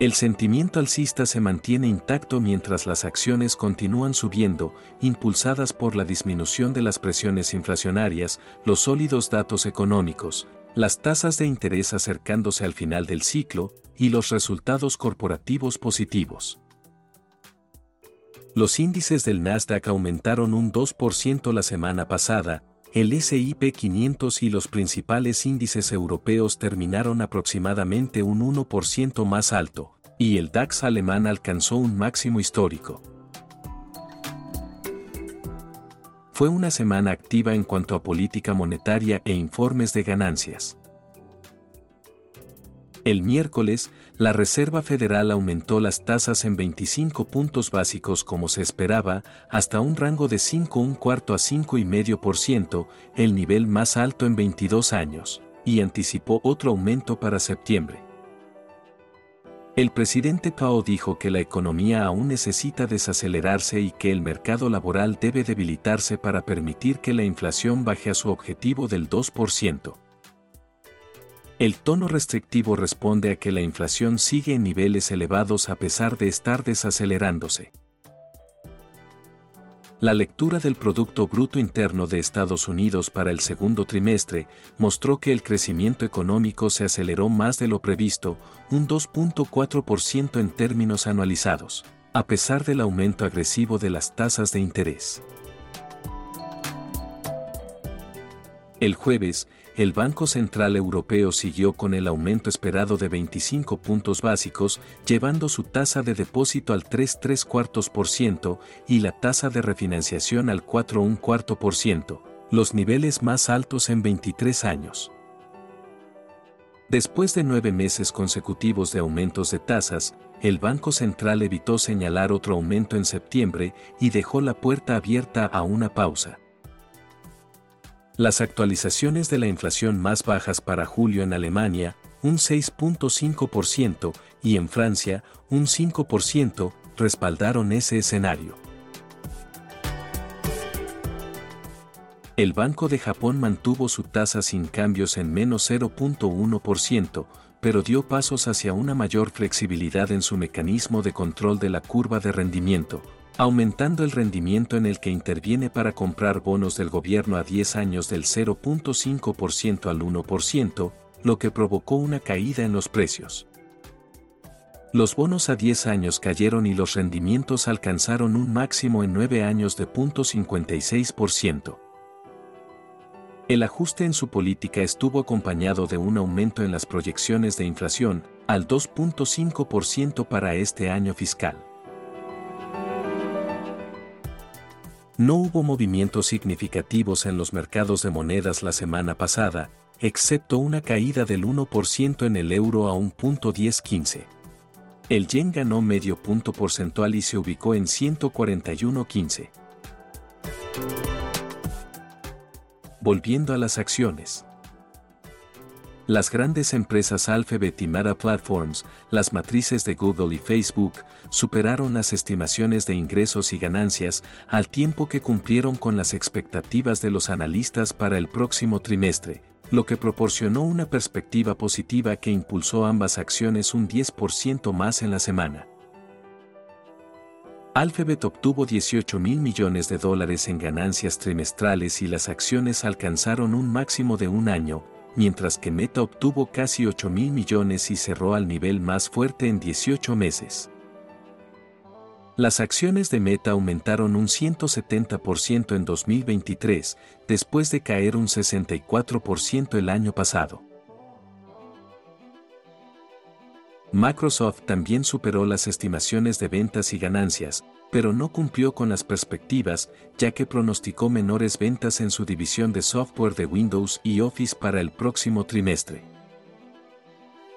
El sentimiento alcista se mantiene intacto mientras las acciones continúan subiendo, impulsadas por la disminución de las presiones inflacionarias, los sólidos datos económicos, las tasas de interés acercándose al final del ciclo y los resultados corporativos positivos. Los índices del Nasdaq aumentaron un 2% la semana pasada, el SIP 500 y los principales índices europeos terminaron aproximadamente un 1% más alto, y el DAX alemán alcanzó un máximo histórico. Fue una semana activa en cuanto a política monetaria e informes de ganancias. El miércoles, la Reserva Federal aumentó las tasas en 25 puntos básicos como se esperaba, hasta un rango de 5 un cuarto a 5,5%, el nivel más alto en 22 años, y anticipó otro aumento para septiembre. El presidente Powell dijo que la economía aún necesita desacelerarse y que el mercado laboral debe debilitarse para permitir que la inflación baje a su objetivo del 2%. El tono restrictivo responde a que la inflación sigue en niveles elevados a pesar de estar desacelerándose. La lectura del Producto Bruto Interno de Estados Unidos para el segundo trimestre mostró que el crecimiento económico se aceleró más de lo previsto, un 2.4% en términos anualizados, a pesar del aumento agresivo de las tasas de interés. El jueves, el Banco Central Europeo siguió con el aumento esperado de 25 puntos básicos, llevando su tasa de depósito al 3,3 cuartos por ciento y la tasa de refinanciación al 4,1 cuarto por ciento, los niveles más altos en 23 años. Después de nueve meses consecutivos de aumentos de tasas, el Banco Central evitó señalar otro aumento en septiembre y dejó la puerta abierta a una pausa. Las actualizaciones de la inflación más bajas para julio en Alemania, un 6.5%, y en Francia, un 5%, respaldaron ese escenario. El Banco de Japón mantuvo su tasa sin cambios en menos 0.1%, pero dio pasos hacia una mayor flexibilidad en su mecanismo de control de la curva de rendimiento, aumentando el rendimiento en el que interviene para comprar bonos del gobierno a 10 años del 0.5% al 1%, lo que provocó una caída en los precios. Los bonos a 10 años cayeron y los rendimientos alcanzaron un máximo en 9 años de 0.56%. El ajuste en su política estuvo acompañado de un aumento en las proyecciones de inflación, al 2.5% para este año fiscal. No hubo movimientos significativos en los mercados de monedas la semana pasada, excepto una caída del 1% en el euro a un punto El yen ganó medio punto porcentual y se ubicó en 141.15. Volviendo a las acciones. Las grandes empresas Alphabet y Meta Platforms, las matrices de Google y Facebook, superaron las estimaciones de ingresos y ganancias al tiempo que cumplieron con las expectativas de los analistas para el próximo trimestre, lo que proporcionó una perspectiva positiva que impulsó ambas acciones un 10% más en la semana. Alphabet obtuvo 18 mil millones de dólares en ganancias trimestrales y las acciones alcanzaron un máximo de un año, mientras que Meta obtuvo casi 8 mil millones y cerró al nivel más fuerte en 18 meses. Las acciones de Meta aumentaron un 170% en 2023, después de caer un 64% el año pasado. Microsoft también superó las estimaciones de ventas y ganancias, pero no cumplió con las perspectivas, ya que pronosticó menores ventas en su división de software de Windows y Office para el próximo trimestre.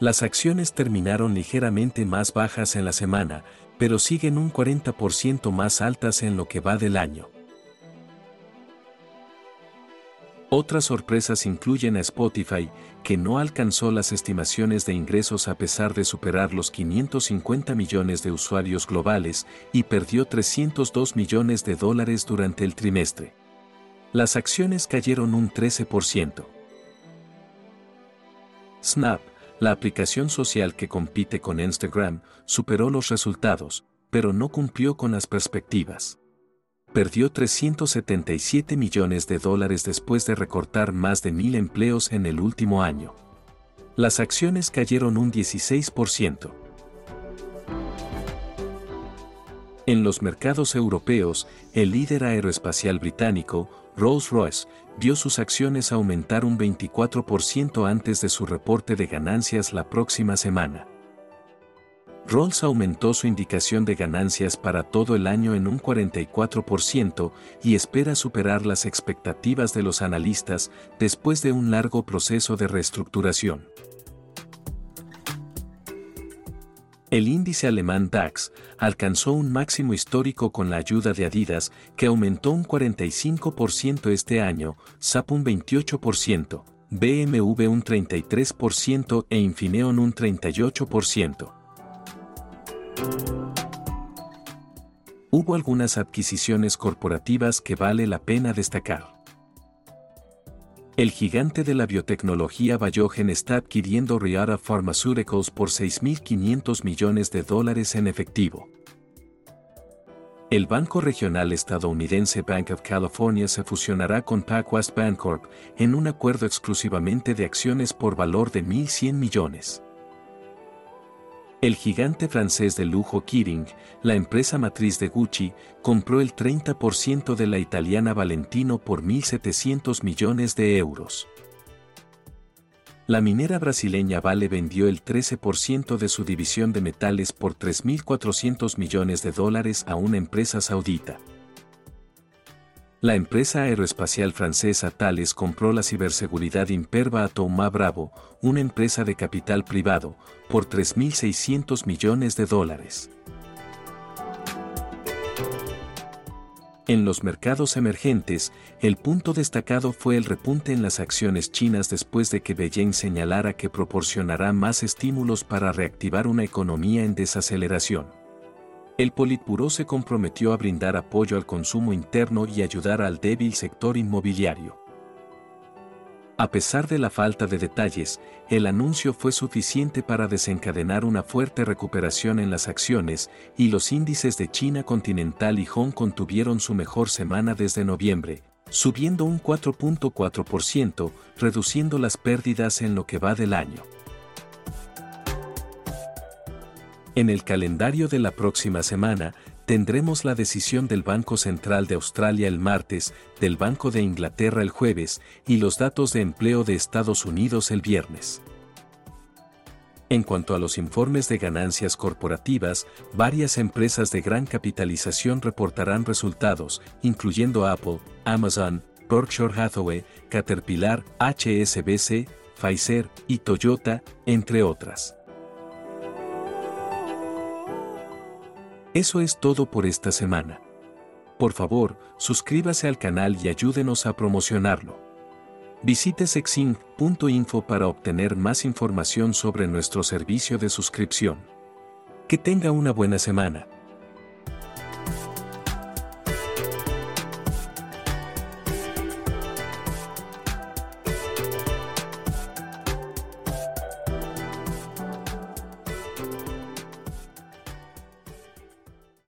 Las acciones terminaron ligeramente más bajas en la semana, pero siguen un 40% más altas en lo que va del año. Otras sorpresas incluyen a Spotify, que no alcanzó las estimaciones de ingresos a pesar de superar los 550 millones de usuarios globales y perdió 302 millones de dólares durante el trimestre. Las acciones cayeron un 13%. Snap, la aplicación social que compite con Instagram, superó los resultados, pero no cumplió con las perspectivas perdió 377 millones de dólares después de recortar más de mil empleos en el último año. Las acciones cayeron un 16%. En los mercados europeos, el líder aeroespacial británico, Rolls-Royce, vio sus acciones aumentar un 24% antes de su reporte de ganancias la próxima semana. Rolls aumentó su indicación de ganancias para todo el año en un 44% y espera superar las expectativas de los analistas después de un largo proceso de reestructuración. El índice alemán DAX alcanzó un máximo histórico con la ayuda de Adidas, que aumentó un 45% este año, SAP un 28%, BMW un 33% e Infineon un 38%. Hubo algunas adquisiciones corporativas que vale la pena destacar. El gigante de la biotecnología Biogen está adquiriendo Riara Pharmaceuticals por 6.500 millones de dólares en efectivo. El banco regional estadounidense Bank of California se fusionará con PacWest Bancorp en un acuerdo exclusivamente de acciones por valor de 1.100 millones. El gigante francés de lujo Kering, la empresa matriz de Gucci, compró el 30% de la italiana Valentino por 1.700 millones de euros. La minera brasileña Vale vendió el 13% de su división de metales por 3.400 millones de dólares a una empresa saudita. La empresa aeroespacial francesa Thales compró la ciberseguridad Imperva a Thomas Bravo, una empresa de capital privado, por 3.600 millones de dólares. En los mercados emergentes, el punto destacado fue el repunte en las acciones chinas después de que Beijing señalara que proporcionará más estímulos para reactivar una economía en desaceleración. El Politburó se comprometió a brindar apoyo al consumo interno y ayudar al débil sector inmobiliario. A pesar de la falta de detalles, el anuncio fue suficiente para desencadenar una fuerte recuperación en las acciones y los índices de China continental y Hong Kong tuvieron su mejor semana desde noviembre, subiendo un 4.4%, reduciendo las pérdidas en lo que va del año. En el calendario de la próxima semana, tendremos la decisión del Banco Central de Australia el martes, del Banco de Inglaterra el jueves y los datos de empleo de Estados Unidos el viernes. En cuanto a los informes de ganancias corporativas, varias empresas de gran capitalización reportarán resultados, incluyendo Apple, Amazon, Berkshire Hathaway, Caterpillar, HSBC, Pfizer y Toyota, entre otras. Eso es todo por esta semana. Por favor, suscríbase al canal y ayúdenos a promocionarlo. Visite sexinc.info para obtener más información sobre nuestro servicio de suscripción. Que tenga una buena semana.